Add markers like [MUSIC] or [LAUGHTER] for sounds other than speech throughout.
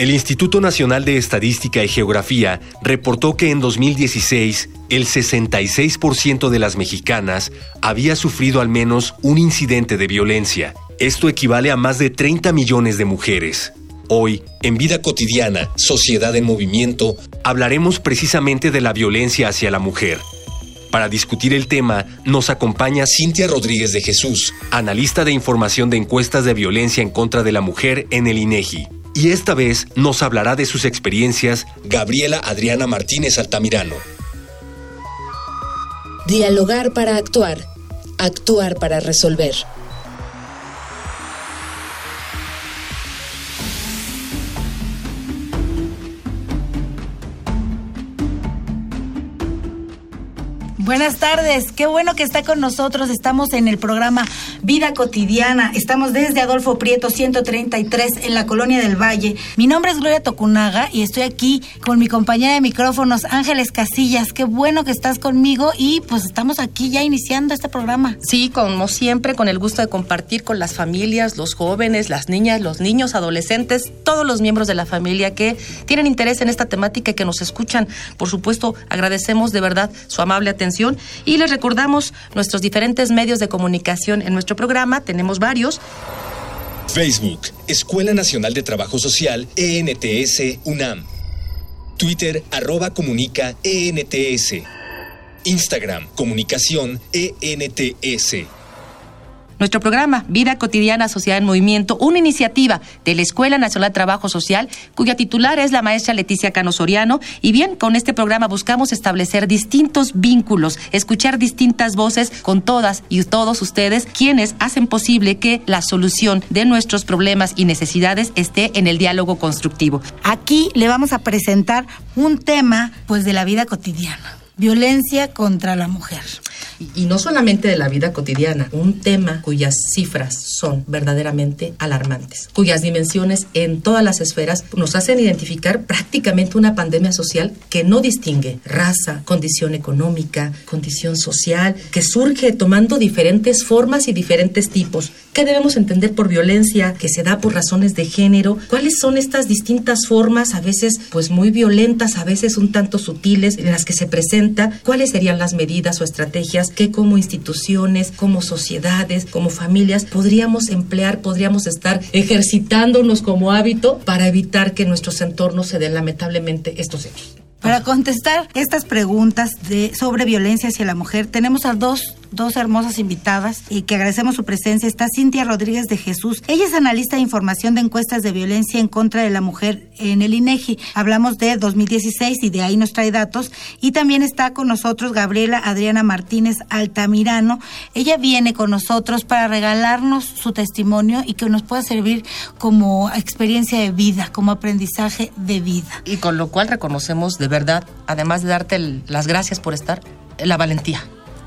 El Instituto Nacional de Estadística y Geografía reportó que en 2016 el 66% de las mexicanas había sufrido al menos un incidente de violencia. Esto equivale a más de 30 millones de mujeres. Hoy, en Vida Cotidiana, Sociedad en Movimiento, hablaremos precisamente de la violencia hacia la mujer. Para discutir el tema, nos acompaña Cintia Rodríguez de Jesús, analista de información de encuestas de violencia en contra de la mujer en el INEGI. Y esta vez nos hablará de sus experiencias Gabriela Adriana Martínez Altamirano. Dialogar para actuar, actuar para resolver. Buenas tardes, qué bueno que está con nosotros. Estamos en el programa Vida Cotidiana. Estamos desde Adolfo Prieto 133 en la Colonia del Valle. Mi nombre es Gloria Tocunaga y estoy aquí con mi compañera de micrófonos Ángeles Casillas. Qué bueno que estás conmigo y pues estamos aquí ya iniciando este programa. Sí, como siempre, con el gusto de compartir con las familias, los jóvenes, las niñas, los niños, adolescentes, todos los miembros de la familia que tienen interés en esta temática y que nos escuchan. Por supuesto, agradecemos de verdad su amable atención y les recordamos nuestros diferentes medios de comunicación en nuestro programa, tenemos varios. Facebook, Escuela Nacional de Trabajo Social, ENTS, UNAM. Twitter, arroba comunica, ENTS. Instagram, comunicación, ENTS. Nuestro programa Vida Cotidiana Sociedad en Movimiento, una iniciativa de la Escuela Nacional de Trabajo Social, cuya titular es la maestra Leticia Cano Soriano. Y bien, con este programa buscamos establecer distintos vínculos, escuchar distintas voces con todas y todos ustedes, quienes hacen posible que la solución de nuestros problemas y necesidades esté en el diálogo constructivo. Aquí le vamos a presentar un tema, pues, de la vida cotidiana. Violencia contra la mujer y no solamente de la vida cotidiana, un tema cuyas cifras son verdaderamente alarmantes, cuyas dimensiones en todas las esferas nos hacen identificar prácticamente una pandemia social que no distingue raza, condición económica, condición social, que surge tomando diferentes formas y diferentes tipos. ¿Qué debemos entender por violencia que se da por razones de género? ¿Cuáles son estas distintas formas, a veces pues muy violentas, a veces un tanto sutiles, en las que se presenta? ¿Cuáles serían las medidas o estrategias que como instituciones, como sociedades, como familias podríamos emplear, podríamos estar ejercitándonos como hábito para evitar que nuestros entornos se den lamentablemente estos hechos. Para contestar estas preguntas de, sobre violencia hacia la mujer, tenemos a dos dos hermosas invitadas y que agradecemos su presencia. Está Cintia Rodríguez de Jesús. Ella es analista de información de encuestas de violencia en contra de la mujer en el INEGI. Hablamos de 2016 y de ahí nos trae datos. Y también está con nosotros Gabriela Adriana Martínez Altamirano. Ella viene con nosotros para regalarnos su testimonio y que nos pueda servir como experiencia de vida, como aprendizaje de vida. Y con lo cual reconocemos de verdad, además de darte las gracias por estar, la valentía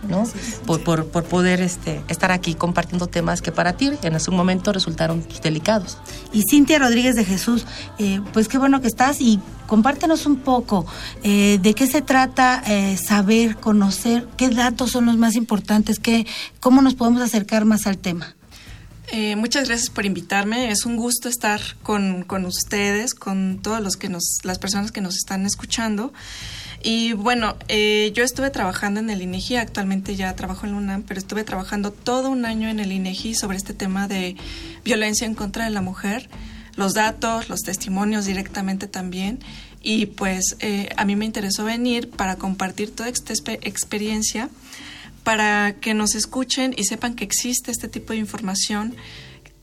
¿no? Por, por, por, poder este, estar aquí compartiendo temas que para ti en ese momento resultaron delicados. Y Cintia Rodríguez de Jesús, eh, pues qué bueno que estás y compártenos un poco eh, de qué se trata eh, saber, conocer, qué datos son los más importantes, qué, cómo nos podemos acercar más al tema. muchas gracias por invitarme. Es un gusto estar con, con ustedes, con todas los que nos, las personas que nos están escuchando. Y bueno, eh, yo estuve trabajando en el INEGI, actualmente ya trabajo en la UNAM, pero estuve trabajando todo un año en el INEGI sobre este tema de violencia en contra de la mujer, los datos, los testimonios directamente también. Y pues eh, a mí me interesó venir para compartir toda esta experiencia, para que nos escuchen y sepan que existe este tipo de información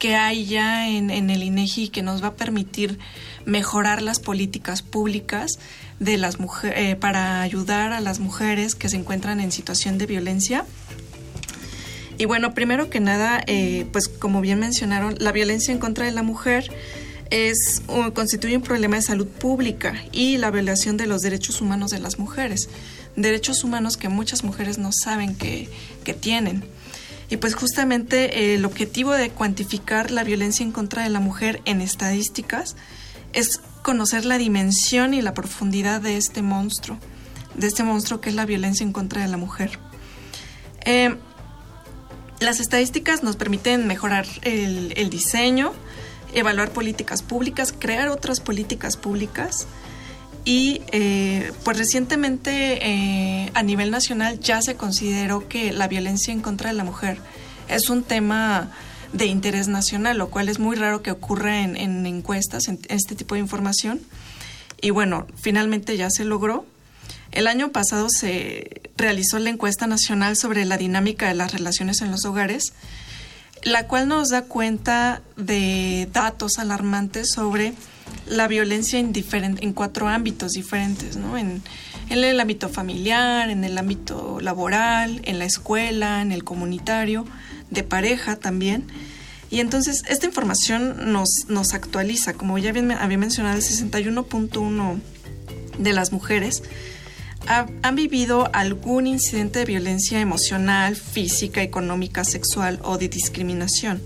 que hay ya en, el INEGI que nos va a permitir mejorar las políticas públicas de las mujeres eh, para ayudar a las mujeres que se encuentran en situación de violencia. Y bueno, primero que nada, eh, pues como bien mencionaron, la violencia en contra de la mujer es, constituye un problema de salud pública y la violación de los derechos humanos de las mujeres. Derechos humanos que muchas mujeres no saben que, que tienen. Y pues justamente el objetivo de cuantificar la violencia en contra de la mujer en estadísticas es conocer la dimensión y la profundidad de este monstruo, de este monstruo que es la violencia en contra de la mujer. Eh, las estadísticas nos permiten mejorar el, diseño, evaluar políticas públicas, crear otras políticas públicas y eh, pues recientemente eh, a nivel nacional ya se consideró que la violencia en contra de la mujer es un tema de interés nacional, lo cual es muy raro que ocurra en, en encuestas, en este tipo de información. Y bueno, finalmente ya se logró. El año pasado se realizó la encuesta nacional sobre la dinámica de las relaciones en los hogares, la cual nos da cuenta de datos alarmantes sobre la violencia en, cuatro ámbitos diferentes, ¿no? En, el ámbito familiar, en el ámbito laboral, en la escuela, en el comunitario, de pareja también. Y entonces esta información nos, actualiza, como ya bien, había mencionado, el 61.1 de las mujeres ha, han vivido algún incidente de violencia emocional, física, económica, sexual o de discriminación.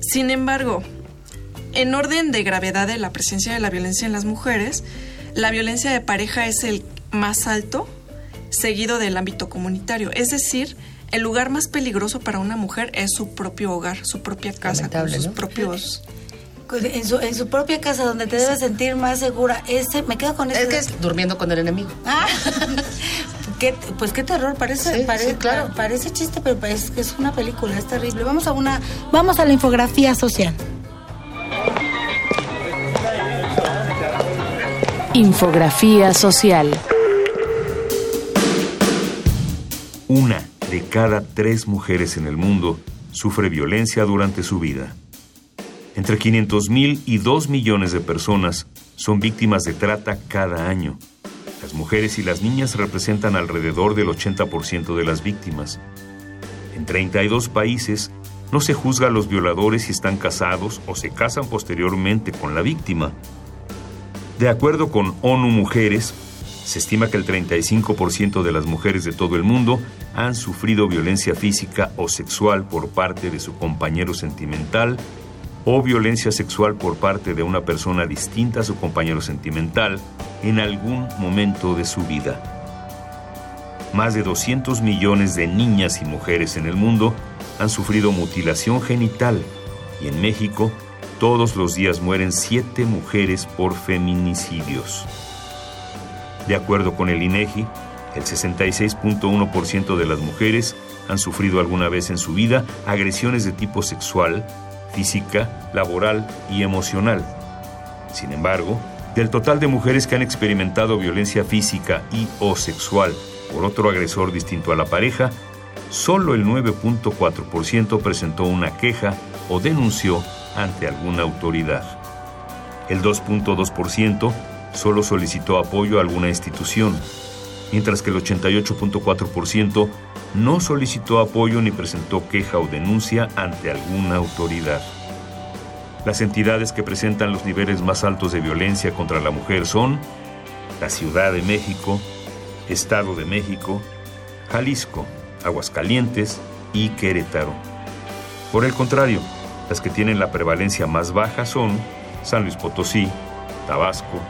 Sin embargo, en orden de gravedad de la presencia de la violencia en las mujeres, la violencia de pareja es el más alto, seguido del ámbito comunitario. Es decir, el lugar más peligroso para una mujer es su propio hogar, su propia casa, con sus ¿no? propios en su, en su propia casa donde te debes sentir más segura. Ese, me quedo con Es ese. que es durmiendo con el enemigo. Ah, [LAUGHS] qué- pues qué terror, parece, Sí, parece, sí, claro. parece chiste, pero es que es una película, es terrible. Vamos a una, vamos a la infografía social. Infografía social. Una de cada tres mujeres en el mundo sufre violencia durante su vida. Entre 500.000 y 2 millones de personas son víctimas de trata cada año. Las mujeres y las niñas representan alrededor del 80% de las víctimas. En 32 países no se juzga a los violadores si están casados o se casan posteriormente con la víctima. De acuerdo con ONU Mujeres, se estima que el 35% de las mujeres de todo el mundo han sufrido violencia física o sexual por parte de su compañero sentimental o violencia sexual por parte de una persona distinta a su compañero sentimental en algún momento de su vida. Más de 200 millones de niñas y mujeres en el mundo han sufrido mutilación genital y en México todos los días mueren 7 mujeres por feminicidios. De acuerdo con el INEGI, el 66.1% de las mujeres han sufrido alguna vez en su vida agresiones de tipo sexual, física, laboral y emocional. Sin embargo, del total de mujeres que han experimentado violencia física y o sexual por otro agresor distinto a la pareja, solo el 9.4% presentó una queja o denunció ante alguna autoridad. El 2.2% solo solicitó apoyo a alguna institución, mientras que el 88.4% no solicitó apoyo ni presentó queja o denuncia ante alguna autoridad. Las entidades que presentan los niveles más altos de violencia contra la mujer son la Ciudad de México, Estado de México, Jalisco, Aguascalientes y Querétaro. Por el contrario, las que tienen la prevalencia más baja son San Luis Potosí, Tabasco,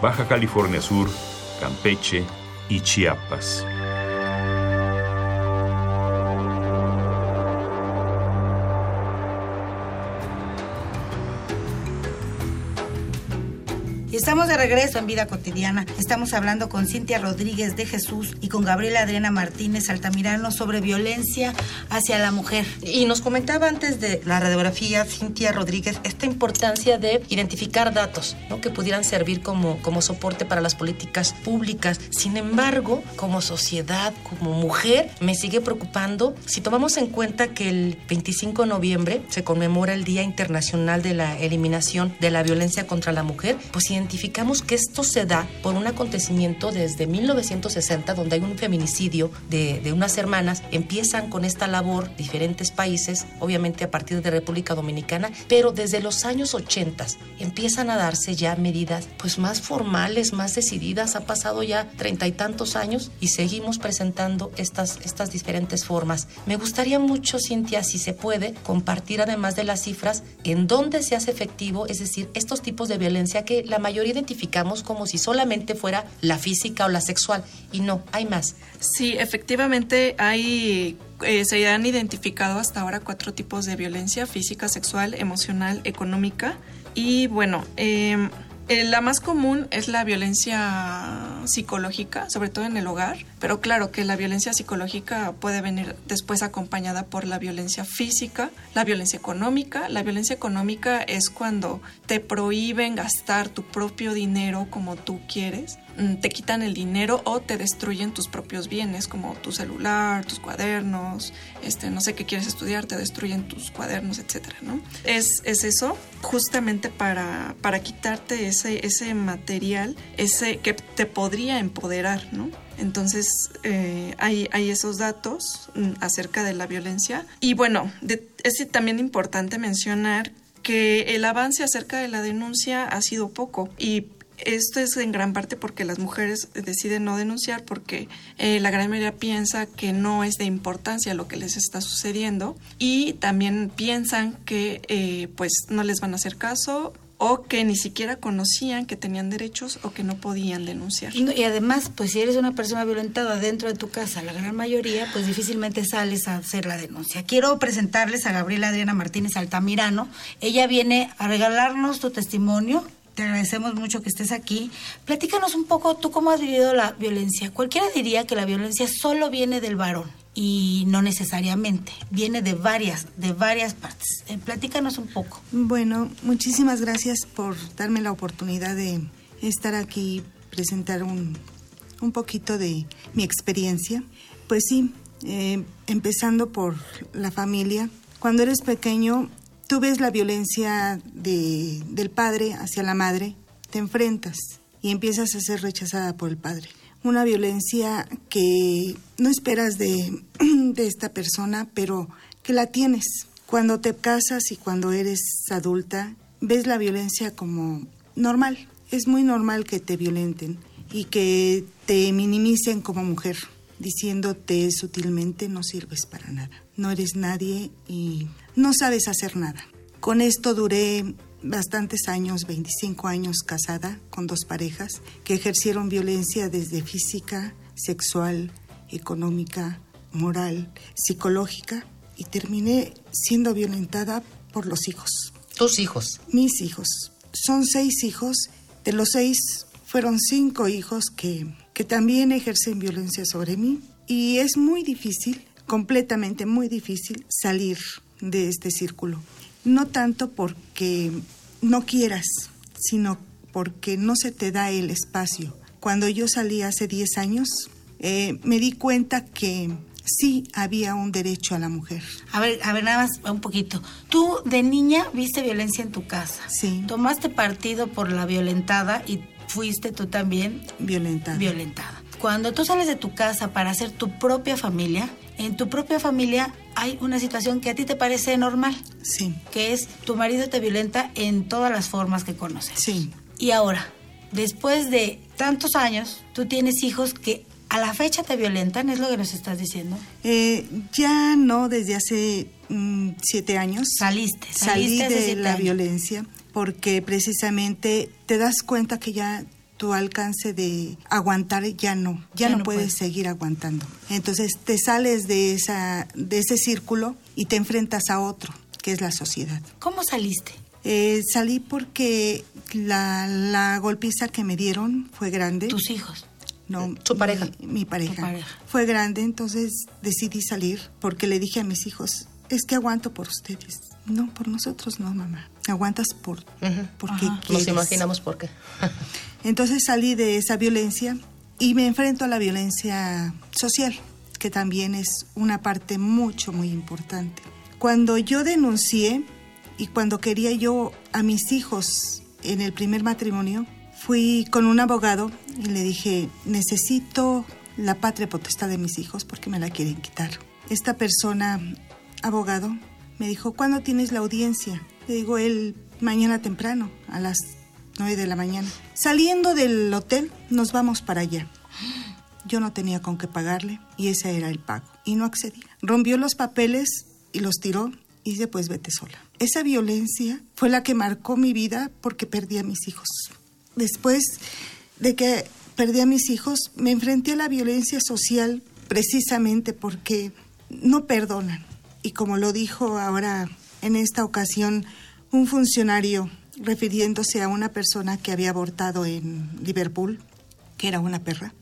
Baja California Sur, Campeche y Chiapas. Regreso en Vida Cotidiana. Estamos hablando con Cintia Rodríguez de Jesús y con Gabriela Adriana Martínez Altamirano sobre violencia hacia la mujer. Y nos comentaba antes de la radiografía, Cintia Rodríguez, esta importancia de identificar datos ¿no? que pudieran servir como, como soporte para las políticas públicas. Sin embargo, como sociedad, como mujer, me sigue preocupando si tomamos en cuenta que el 25 de noviembre se conmemora el Día Internacional de la Eliminación de la Violencia contra la Mujer, pues identificamos que esto se da por un acontecimiento desde 1960, donde hay un feminicidio de, de unas hermanas. Empiezan con esta labor diferentes países, obviamente a partir de República Dominicana, pero desde los años 80 empiezan a darse ya medidas pues más formales, más decididas. Ha pasado ya treinta y tantos años y seguimos presentando estas, estas diferentes formas. Me gustaría mucho, Cintia, si se puede, compartir además de las cifras en dónde se hace efectivo, es decir, estos tipos de violencia que la mayoría como si solamente fuera la física o la sexual. Y no, hay más. Sí, efectivamente hay eh, se han identificado hasta ahora cuatro tipos de violencia, física, sexual, emocional, económica. Y bueno, eh, eh, la más común es la violencia psicológica, sobre todo en el hogar, pero claro que la violencia psicológica puede venir después acompañada por la violencia física, la violencia económica. La violencia económica es cuando te prohíben gastar tu propio dinero como tú quieres, te quitan el dinero o te destruyen tus propios bienes como tu celular, tus cuadernos, este, no sé qué quieres estudiar, te destruyen tus cuadernos, etcétera, ¿no? Es, es eso justamente para, para quitarte ese, ese material, ese que te podría empoderar, ¿no? Entonces, eh, hay, hay, esos datos mm, acerca de la violencia. Y bueno, es también importante mencionar que el avance acerca de la denuncia ha sido poco y esto es en gran parte porque las mujeres deciden no denunciar porque eh, la gran mayoría piensa que no es de importancia lo que les está sucediendo y también piensan que eh, pues no les van a hacer caso o que ni siquiera conocían que tenían derechos o que no podían denunciar. Y, además, pues si eres una persona violentada dentro de tu casa, la gran mayoría, pues difícilmente sales a hacer la denuncia. Quiero presentarles a Gabriela Adriana Martínez Altamirano. Ella viene a regalarnos tu testimonio te agradecemos mucho que estés aquí. Platícanos un poco, tú cómo has vivido la violencia. Cualquiera diría que la violencia solo viene del varón y no necesariamente, viene de varias, de varias partes. Eh, platícanos un poco. Bueno, muchísimas gracias por darme la oportunidad de estar aquí, presentar un, un poquito de mi experiencia. Pues sí, eh, empezando por la familia. Cuando eres pequeño tú ves la violencia de, del padre hacia la madre, te enfrentas y empiezas a ser rechazada por el padre. Una violencia que no esperas de, [CLEARS THROAT] de esta persona, pero que la tienes. Cuando te casas y cuando eres adulta, ves la violencia como normal. Es muy normal que te violenten y que te minimicen como mujer, diciéndote sutilmente no sirves para nada, no eres nadie y no sabes hacer nada. Con esto duré bastantes años, 25 años casada con dos parejas que ejercieron violencia desde física, sexual, económica, moral, psicológica y terminé siendo violentada por los hijos. ¿Tus hijos? Mis hijos. Son seis hijos. De los seis fueron cinco hijos que, que también ejercen violencia sobre mí y es muy difícil, completamente muy difícil salir de este círculo. No tanto porque no quieras, sino porque no se te da el espacio. Cuando yo salí hace 10 años, eh, me di cuenta que sí había un derecho a la mujer. A ver, a ver, nada más un poquito. Tú de niña viste violencia en tu casa. Sí. Tomaste partido por la violentada y fuiste tú también violentada. Violentada. Cuando tú sales de tu casa para hacer tu propia familia, en tu propia familia hay una situación que a ti te parece normal. Sí. Que es tu marido te violenta en todas las formas que conoces. Sí. Y ahora, después de tantos años, tú tienes hijos que a la fecha te violentan, ¿es lo que nos estás diciendo? Eh, ya no, desde hace mm, siete años. Saliste, salí de la violencia porque precisamente te das cuenta que ya tu alcance de aguantar ya no, ya, no, puedes seguir aguantando. Entonces te sales de esa de ese círculo y te enfrentas a otro, que es la sociedad. ¿Cómo saliste? Eh, salí porque la, la golpiza que me dieron fue grande. ¿Tus hijos? No, ¿Tu pareja? Mi, pareja. Fue grande, entonces decidí salir porque le dije a mis hijos, es que aguanto por ustedes. No, por nosotros no, mamá. Aguantas por porque Nos imaginamos por qué. Entonces salí de esa violencia y me enfrento a la violencia social, que también es una parte mucho, muy importante. Cuando yo denuncié y cuando quería yo a mis hijos en el primer matrimonio, fui con un abogado y le dije, necesito la patria potestad de mis hijos porque me la quieren quitar. Esta persona, abogado, me dijo, ¿cuándo tienes la audiencia? Le digo, el mañana temprano, a las 9 de la mañana. Saliendo del hotel, nos vamos para allá. Yo no tenía con qué pagarle y ese era el pago. Y no accedí. Rompió los papeles y los tiró y dice, pues vete sola. Esa violencia fue la que marcó mi vida porque perdí a mis hijos. Después de que perdí a mis hijos, me enfrenté a la violencia social precisamente porque no perdonan. Y como lo dijo ahora en esta ocasión un funcionario refiriéndose a una persona que había abortado en Liverpool, que era una perra,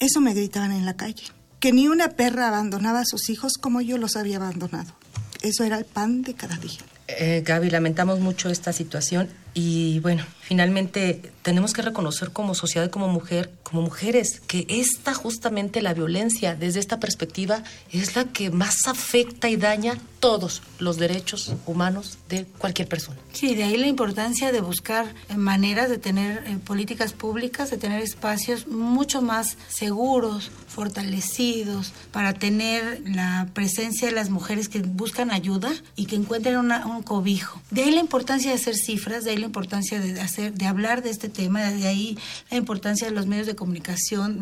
eso me gritaban en la calle, que ni una perra abandonaba a sus hijos como yo los había abandonado. Eso era el pan de cada día. Eh, Gaby, lamentamos mucho esta situación y bueno, finalmente tenemos que reconocer como sociedad y como mujer, como mujeres, que esta justamente la violencia desde esta perspectiva es la que más afecta y daña todos los derechos humanos de cualquier persona. Sí, de ahí la importancia de buscar maneras de tener eh, políticas públicas, de tener espacios mucho más seguros, fortalecidos, para tener la presencia de las mujeres que buscan ayuda y que encuentren un cobijo. De ahí la importancia de hacer cifras, de ahí la importancia de hacer, de hablar de este tema, de ahí la importancia de los medios de comunicación,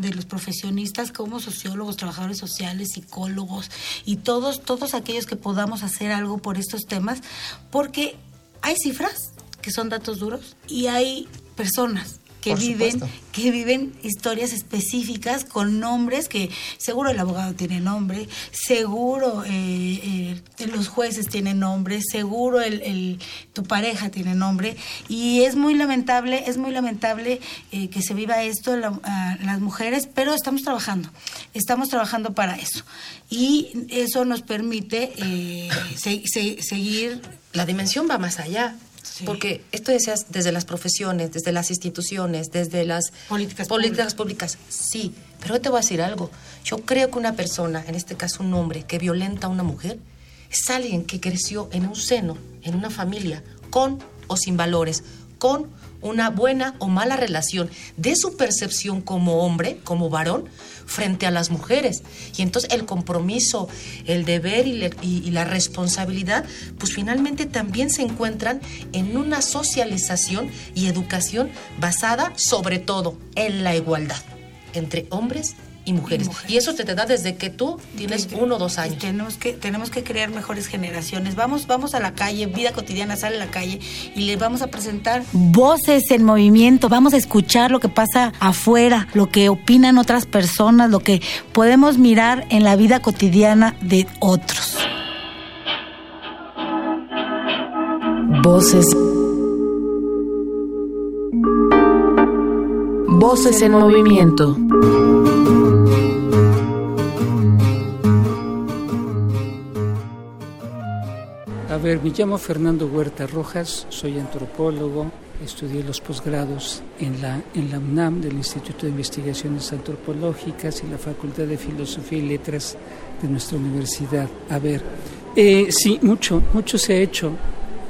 de los profesionistas como sociólogos, trabajadores sociales, psicólogos y todos, todos aquellos que podamos hacer algo por estos temas, porque hay cifras que son datos duros y hay personas que viven que viven historias específicas con nombres que seguro el abogado tiene nombre seguro eh, eh, los jueces tienen nombre seguro el, tu pareja tiene nombre. Y es muy lamentable es muy lamentable eh, que se viva esto las mujeres pero estamos trabajando estamos trabajando para eso. Y eso nos permite seguir. La dimensión va más allá porque esto decías desde las profesiones, desde las instituciones, desde las políticas, políticas públicas. Sí, pero te voy a decir algo. Yo creo que una persona, en este caso un hombre, que violenta a una mujer, es alguien que creció en un seno, en una familia, con o sin valores, con una buena o mala relación de su percepción como hombre, como varón, frente a las mujeres. Y entonces el compromiso, el deber y, la responsabilidad, pues finalmente también se encuentran en una socialización y educación basada sobre todo en la igualdad entre hombres y mujeres. Y, eso te, te da desde que tú tienes uno o dos años. Tenemos que, tenemos que crear mejores generaciones. Vamos, vamos a la calle, vida cotidiana, sale a la calle y le vamos a presentar voces en movimiento. Vamos a escuchar lo que pasa afuera, lo que opinan otras personas, lo que podemos mirar en la vida cotidiana de otros. Voces. Voces en movimiento. Ver, me llamo Fernando Huerta Rojas, soy antropólogo, estudié los posgrados en la, en la UNAM, del Instituto de Investigaciones Antropológicas y la Facultad de Filosofía y Letras de nuestra universidad. A ver, eh, sí, mucho, mucho se ha hecho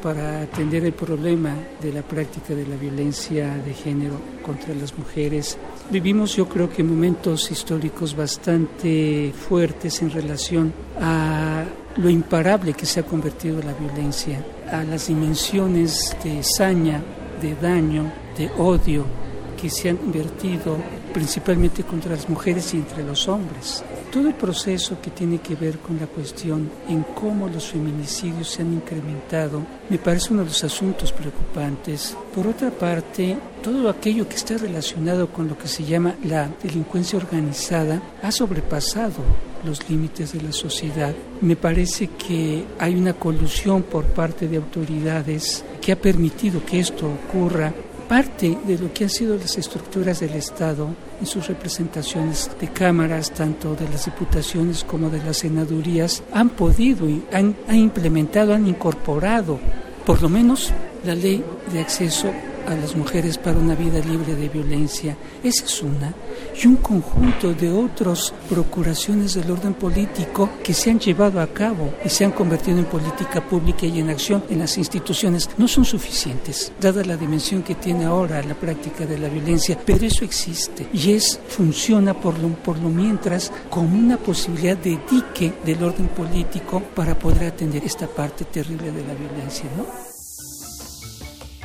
para atender el problema de la práctica de la violencia de género contra las mujeres. Vivimos yo creo que momentos históricos bastante fuertes en relación a lo imparable que se ha convertido la violencia, a las dimensiones de saña, de daño, de odio que se han invertido principalmente contra las mujeres y entre los hombres. Todo el proceso que tiene que ver con la cuestión en cómo los feminicidios se han incrementado me parece uno de los asuntos preocupantes. Por otra parte, todo aquello que está relacionado con lo que se llama la delincuencia organizada ha sobrepasado los límites de la sociedad. Me parece que hay una colusión por parte de autoridades que ha permitido que esto ocurra parte de lo que han sido las estructuras del Estado en sus representaciones de cámaras, tanto de las diputaciones como de las senadurías, han podido, han, han implementado, han incorporado, por lo menos, la ley de acceso a las mujeres para una vida libre de violencia. Esa es una. Y un conjunto de otras procuraciones del orden político que se han llevado a cabo y se han convertido en política pública y en acción en las instituciones no son suficientes, dada la dimensión que tiene ahora la práctica de la violencia, pero eso existe y es funciona por lo, por lo mientras como una posibilidad de dique del orden político para poder atender esta parte terrible de la violencia, ¿no?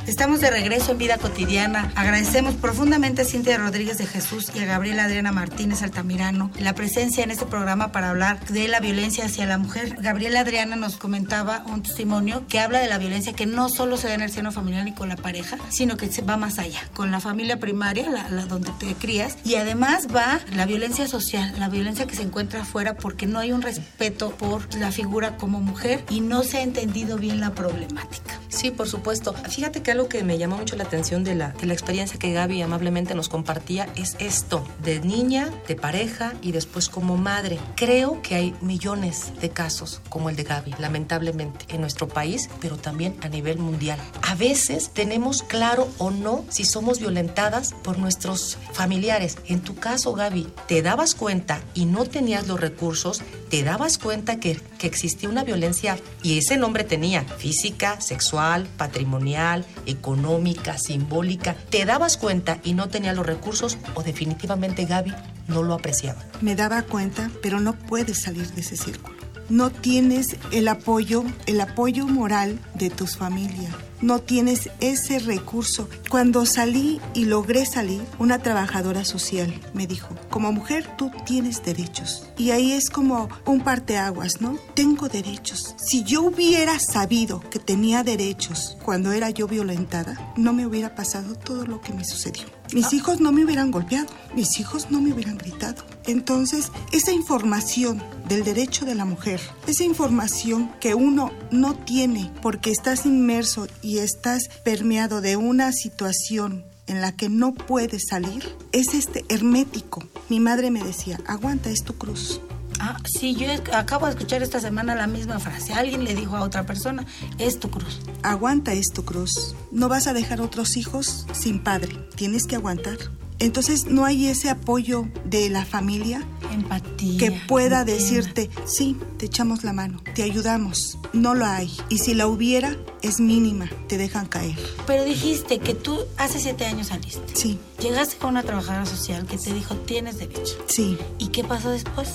Estamos de regreso en Vida Cotidiana. Agradecemos profundamente a Cintia Rodríguez de Jesús y a Gabriela Adriana Martínez Altamirano la presencia en este programa para hablar de la violencia hacia la mujer. Gabriela Adriana nos comentaba un testimonio que habla de la violencia que no solo se da en el seno familiar ni con la pareja, sino que se va más allá, con la familia primaria, la, donde te crías, y además va la violencia social, la violencia que se encuentra afuera porque no hay un respeto por la figura como mujer y no se ha entendido bien la problemática. Sí, por supuesto. Fíjate que algo que me llamó mucho la atención de la, de la experiencia que Gaby amablemente nos compartía es esto, de niña, de pareja y después como madre. Creo que hay millones de casos como el de Gaby, lamentablemente, en nuestro país, pero también a nivel mundial. A veces tenemos claro o no si somos violentadas por nuestros familiares. En tu caso, Gaby, ¿te dabas cuenta y no tenías los recursos? ¿Te dabas cuenta que, que existía una violencia y ese nombre tenía física, sexual, patrimonial, económica, simbólica, te dabas cuenta y no tenía los recursos o definitivamente Gaby no lo apreciaba. Me daba cuenta, pero no puedes salir de ese círculo. No tienes el apoyo, el apoyo moral de tus familias no tienes ese recurso. Cuando salí y logré salir, una trabajadora social me dijo, como mujer tú tienes derechos. Y ahí es como un parteaguas, ¿no? Tengo derechos. Si yo hubiera sabido que tenía derechos cuando era yo violentada, no me hubiera pasado todo lo que me sucedió. Mis ah. hijos no me hubieran golpeado, mis hijos no me hubieran gritado. Entonces, esa información del derecho de la mujer, esa información que uno no tiene porque estás inmerso y estás permeado de una situación en la que no puedes salir, es este hermético. Mi madre me decía, aguanta, es tu cruz. Ah, sí, yo acabo de escuchar esta semana la misma frase. Alguien le dijo a otra persona, es tu cruz. Aguanta, es tu cruz. No vas a dejar otros hijos sin padre. Tienes que aguantar. Entonces no hay ese apoyo de la familia. Empatía. Que pueda decirte, sí, te echamos la mano, te ayudamos. No lo hay. Y si la hubiera, es mínima, te dejan caer. Pero dijiste que tú hace siete años saliste. Sí. Llegaste con una trabajadora social que te dijo, tienes derecho. Sí. ¿Y qué pasó después?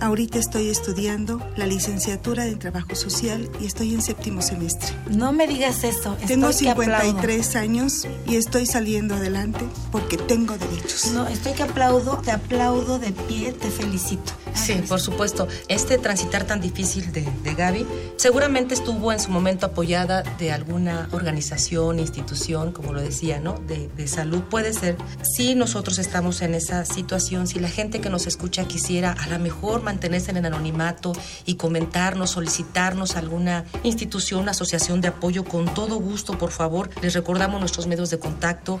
Ahorita estoy estudiando la licenciatura en trabajo social y estoy en séptimo semestre. No me digas eso. Tengo 53 años y estoy saliendo adelante porque tengo No, estoy que aplaudo, te aplaudo de pie, te felicito. Sí, por supuesto. Este transitar tan difícil de, de Gaby seguramente estuvo en su momento apoyada de alguna organización, institución, como lo decía, ¿no? De, de salud. Puede ser. Si nosotros estamos en esa situación, si la gente que nos escucha quisiera a lo mejor mantenerse en el anonimato y comentarnos, solicitarnos alguna institución, asociación de apoyo, con todo gusto, por favor, les recordamos nuestros medios de contacto.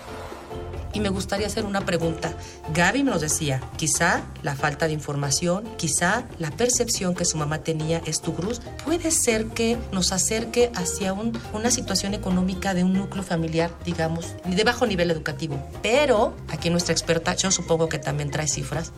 Y me gustaría hacer una pregunta. Gaby nos decía, quizá la falta de información, quizá la percepción que su mamá tenía es tu cruz, puede ser que nos acerque hacia un, una situación económica de un núcleo familiar, digamos, de bajo nivel educativo. Pero aquí nuestra experta, yo supongo que también trae cifras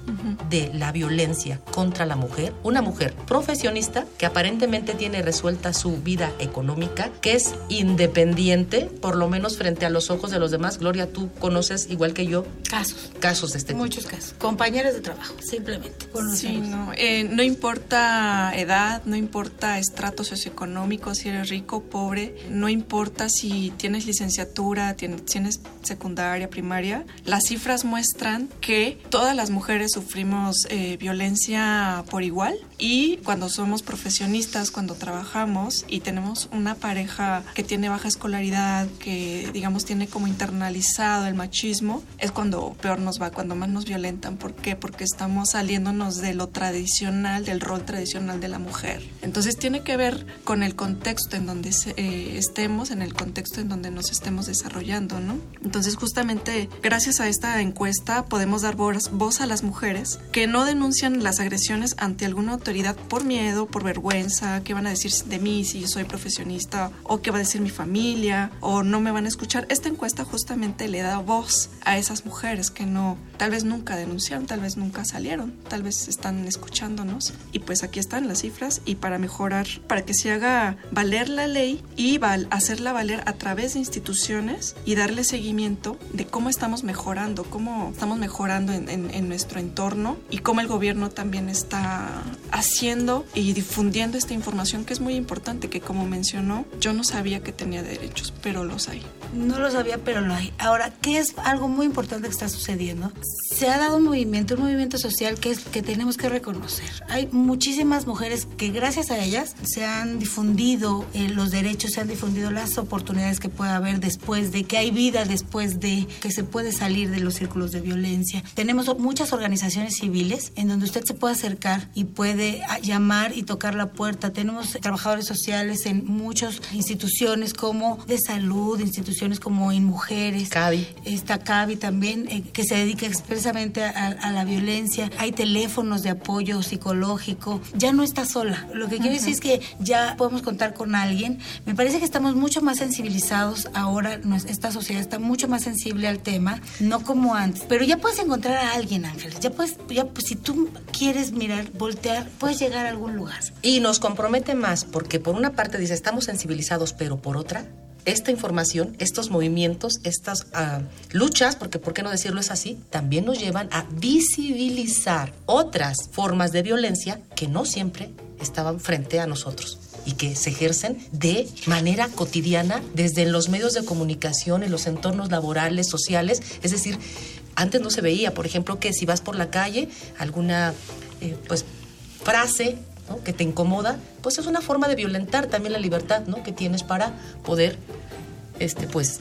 de la violencia contra la mujer. Una mujer profesionista que aparentemente tiene resuelta su vida económica, que es independiente, por lo menos frente a los ojos de los demás. Gloria, tú conoces igual que yo casos, casos de este Muchos casos. Compañeros de trabajo, simplemente. Sí, no, eh, no importa edad, no importa estrato socioeconómico, si eres rico o pobre, no importa si tienes licenciatura, tienes, secundaria, primaria, las cifras muestran que todas las mujeres sufrimos eh, violencia por igual y cuando somos profesionistas, cuando trabajamos y tenemos una pareja que tiene baja escolaridad, que digamos tiene como internalizado el machismo, es cuando peor nos va, cuando más nos violentan. ¿Por qué? Porque estamos saliéndonos de lo tradicional, del rol tradicional de la mujer. Entonces tiene que ver con el contexto en donde eh, estemos, en el contexto en donde nos estemos desarrollando, ¿no? Entonces justamente gracias a esta encuesta podemos dar voz a las mujeres que no denuncian las agresiones ante alguna autoridad por miedo, por vergüenza, qué van a decir de mí si yo soy profesionista o qué va a decir mi familia o no me van a escuchar. Esta encuesta justamente le da voz a esas mujeres que no, tal vez nunca denunciaron, tal vez nunca salieron, tal vez están escuchándonos y pues aquí están las cifras y para mejorar, para que se haga valer la ley y hacerla valer a través de instituciones y darle seguimiento de cómo estamos mejorando, cómo estamos mejorando en, en nuestro entorno y cómo el gobierno también está haciendo y difundiendo esta información que es muy importante, que como mencionó, yo no sabía que tenía derechos, pero los hay. No lo sabía, pero lo hay. Ahora, ¿qué es algo muy importante que está sucediendo? Se ha dado un movimiento, un movimiento social que es que tenemos que reconocer. Hay muchísimas mujeres que gracias a ellas se han difundido eh, los derechos, se han difundido las oportunidades que puede haber después de que hay vida después de que se puede salir de los círculos de violencia. Tenemos muchas organizaciones civiles en donde usted se puede acercar y puede ah, llamar y tocar la puerta. Tenemos trabajadores sociales en muchas instituciones como de salud, instituciones como en mujeres. CAVI. Está CAVI también, eh, que se dedica expresamente a, la violencia. Hay teléfonos de apoyo psicológico. Ya no está sola. Lo que quiero decir es que ya podemos contar con alguien. Me parece que estamos mucho más sensibilizados ahora. Esta sociedad está mucho más sensible al tema, no como antes. Pero ya puedes encontrar a alguien, Ángeles. Ya puedes, ya, pues, si tú quieres mirar, voltear, puedes llegar a algún lugar. Y nos compromete más, porque por una parte dice, estamos sensibilizados, pero por otra, esta información, estos movimientos, estas ah, luchas, porque por qué no decirlo es así, también nos llevan a visibilizar otras formas de violencia que no siempre estaban frente a nosotros y que se ejercen de manera cotidiana desde los medios de comunicación, en los entornos laborales, sociales. Es decir, antes no se veía, por ejemplo, que si vas por la calle, alguna eh, pues, frase que te incomoda, pues es una forma de violentar también la libertad ¿no? que tienes para poder este, pues,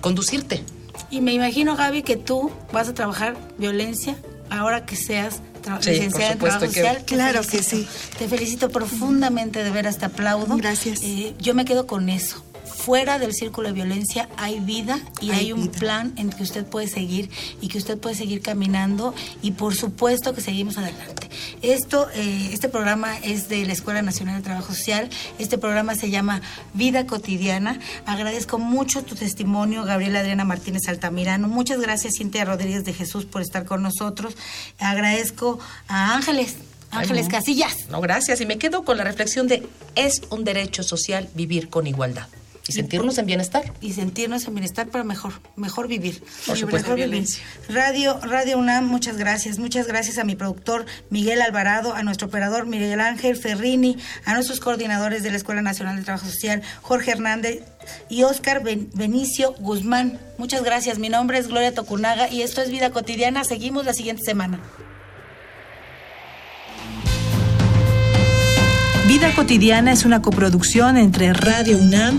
conducirte. Y me imagino, Gaby, que tú vas a trabajar violencia ahora que seas licenciada en trabajo social. Claro que sí. Te felicito profundamente de veras, te aplaudo. Gracias. Eh, yo me quedo con eso fuera del círculo de violencia hay vida y hay, un plan en que usted puede seguir y que usted puede seguir caminando y por supuesto que seguimos adelante. Esto, eh, este programa es de la Escuela Nacional de Trabajo Social. Este programa se llama Vida Cotidiana. Agradezco mucho tu testimonio, Gabriela Adriana Martínez Altamirano. Muchas gracias, Cintia Rodríguez de Jesús, por estar con nosotros. Agradezco a Ángeles. Ángeles Casillas. No, gracias. Y me quedo con la reflexión de es un derecho social vivir con igualdad. Y sentirnos en bienestar. Y sentirnos en bienestar para mejor, mejor vivir. Por supuesto. violencia. Radio, Radio UNAM, muchas gracias. Muchas gracias a mi productor Miguel Alvarado, a nuestro operador Miguel Ángel Ferrini, a nuestros coordinadores de la Escuela Nacional de Trabajo Social, Jorge Hernández y Oscar Benicio Guzmán. Muchas gracias. Mi nombre es Gloria Tocunaga y esto es Vida Cotidiana. Seguimos la siguiente semana. Vida Cotidiana es una coproducción entre Radio UNAM